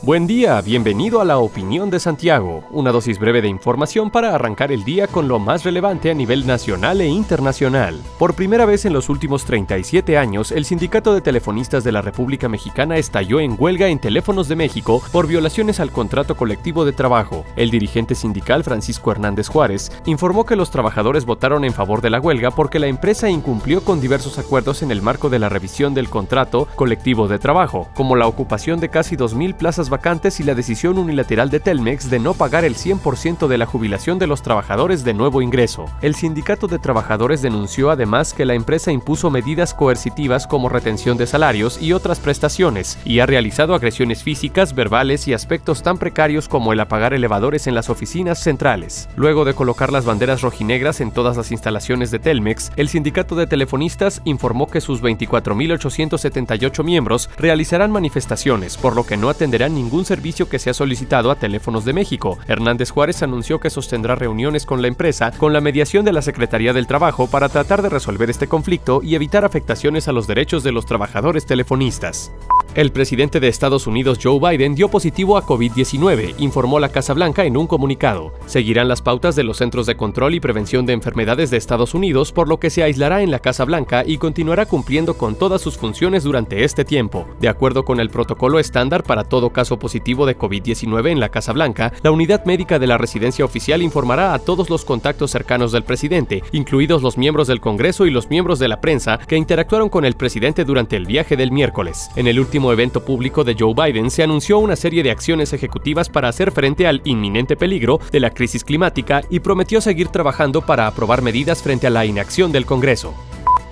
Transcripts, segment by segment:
Buen día, bienvenido a la Opinión de Santiago, una dosis breve de información para arrancar el día con lo más relevante a nivel nacional e internacional. Por primera vez en los últimos 37 años, el Sindicato de Telefonistas de la República Mexicana estalló en huelga en teléfonos de México por violaciones al contrato colectivo de trabajo. El dirigente sindical Francisco Hernández Juárez informó que los trabajadores votaron en favor de la huelga porque la empresa incumplió con diversos acuerdos en el marco de la revisión del contrato colectivo de trabajo, como la ocupación de casi 2.000 plazas vacantes y la decisión unilateral de Telmex de no pagar el 100% de la jubilación de los trabajadores de nuevo ingreso. El sindicato de trabajadores denunció además que la empresa impuso medidas coercitivas como retención de salarios y otras prestaciones, y ha realizado agresiones físicas, verbales y aspectos tan precarios como el apagar elevadores en las oficinas centrales. Luego de colocar las banderas rojinegras en todas las instalaciones de Telmex, el sindicato de telefonistas informó que sus 24.878 miembros realizarán manifestaciones, por lo que no atenderán ningún servicio que sea solicitado a Teléfonos de México. Hernández Juárez anunció que sostendrá reuniones con la empresa con la mediación de la Secretaría del Trabajo para tratar de resolver este conflicto y evitar afectaciones a los derechos de los trabajadores telefonistas. El presidente de Estados Unidos Joe Biden dio positivo a COVID-19, informó la Casa Blanca en un comunicado. Seguirán las pautas de los Centros de Control y Prevención de Enfermedades de Estados Unidos, por lo que se aislará en la Casa Blanca y continuará cumpliendo con todas sus funciones durante este tiempo. De acuerdo con el protocolo estándar para todo caso positivo de COVID-19 en la Casa Blanca, la unidad médica de la residencia oficial informará a todos los contactos cercanos del presidente, incluidos los miembros del Congreso y los miembros de la prensa que interactuaron con el presidente durante el viaje del miércoles. En el último evento público de Joe Biden se anunció una serie de acciones ejecutivas para hacer frente al inminente peligro de la crisis climática y prometió seguir trabajando para aprobar medidas frente a la inacción del Congreso.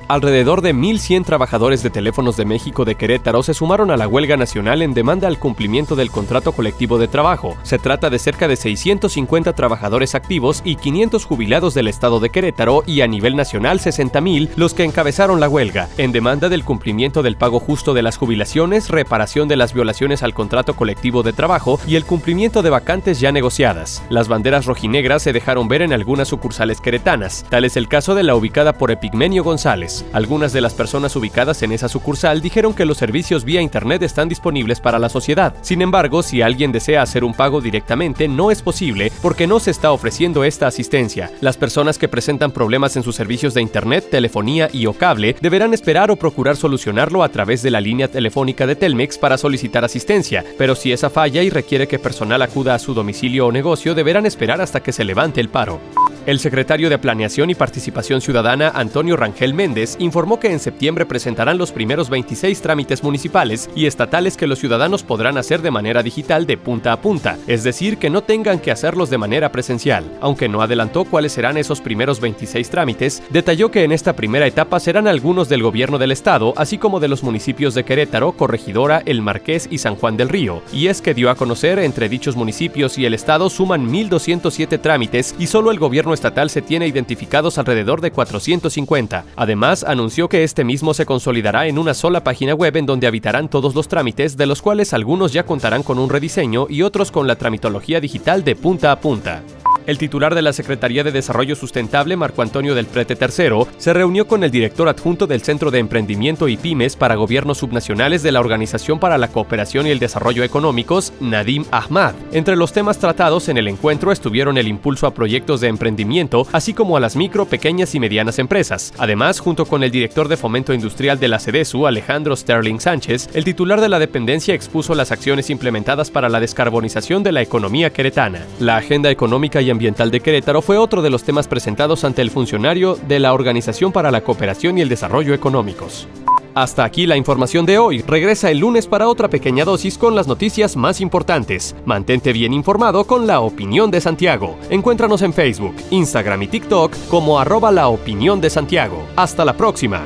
Alrededor de 1.100 trabajadores de Teléfonos de México de Querétaro se sumaron a la huelga nacional en demanda al cumplimiento del contrato colectivo de trabajo. Se trata de cerca de 650 trabajadores activos y 500 jubilados del estado de Querétaro y a nivel nacional 60.000 los que encabezaron la huelga, en demanda del cumplimiento del pago justo de las jubilaciones, reparación de las violaciones al contrato colectivo de trabajo y el cumplimiento de vacantes ya negociadas. Las banderas rojinegras se dejaron ver en algunas sucursales queretanas, tal es el caso de la ubicada por Epigmenio González. Algunas de las personas ubicadas en esa sucursal dijeron que los servicios vía Internet están disponibles para la sociedad. Sin embargo, si alguien desea hacer un pago directamente, no es posible porque no se está ofreciendo esta asistencia. Las personas que presentan problemas en sus servicios de Internet, telefonía y o cable deberán esperar o procurar solucionarlo a través de la línea telefónica de Telmex para solicitar asistencia, pero si esa falla y requiere que personal acuda a su domicilio o negocio, deberán esperar hasta que se levante el paro. El secretario de Planeación y Participación Ciudadana, Antonio Rangel Méndez, informó que en septiembre presentarán los primeros 26 trámites municipales y estatales que los ciudadanos podrán hacer de manera digital de punta a punta, es decir, que no tengan que hacerlos de manera presencial. Aunque no adelantó cuáles serán esos primeros 26 trámites, detalló que en esta primera etapa serán algunos del gobierno del estado, así como de los municipios de Querétaro, Corregidora, El Marqués y San Juan del Río. Y es que dio a conocer entre dichos municipios y el estado suman 1.207 trámites y solo el gobierno estatal se tiene identificados alrededor de 450. Además, anunció que este mismo se consolidará en una sola página web en donde habitarán todos los trámites, de los cuales algunos ya contarán con un rediseño y otros con la tramitología digital de punta a punta. El titular de la Secretaría de Desarrollo Sustentable, Marco Antonio del Prete III, se reunió con el director adjunto del Centro de Emprendimiento y Pymes para Gobiernos Subnacionales de la Organización para la Cooperación y el Desarrollo Económicos, Nadim Ahmad. Entre los temas tratados en el encuentro estuvieron el impulso a proyectos de emprendimiento, así como a las micro, pequeñas y medianas empresas. Además, junto con el director de Fomento Industrial de la CEDESU, Alejandro Sterling Sánchez, el titular de la dependencia expuso las acciones implementadas para la descarbonización de la economía queretana. La agenda económica y ambiental de Querétaro fue otro de los temas presentados ante el funcionario de la Organización para la Cooperación y el Desarrollo Económicos. Hasta aquí la información de hoy. Regresa el lunes para otra pequeña dosis con las noticias más importantes. Mantente bien informado con la opinión de Santiago. Encuéntranos en Facebook, Instagram y TikTok como arroba la opinión de Santiago. Hasta la próxima.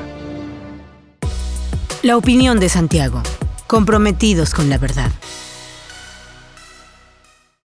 La opinión de Santiago. Comprometidos con la verdad.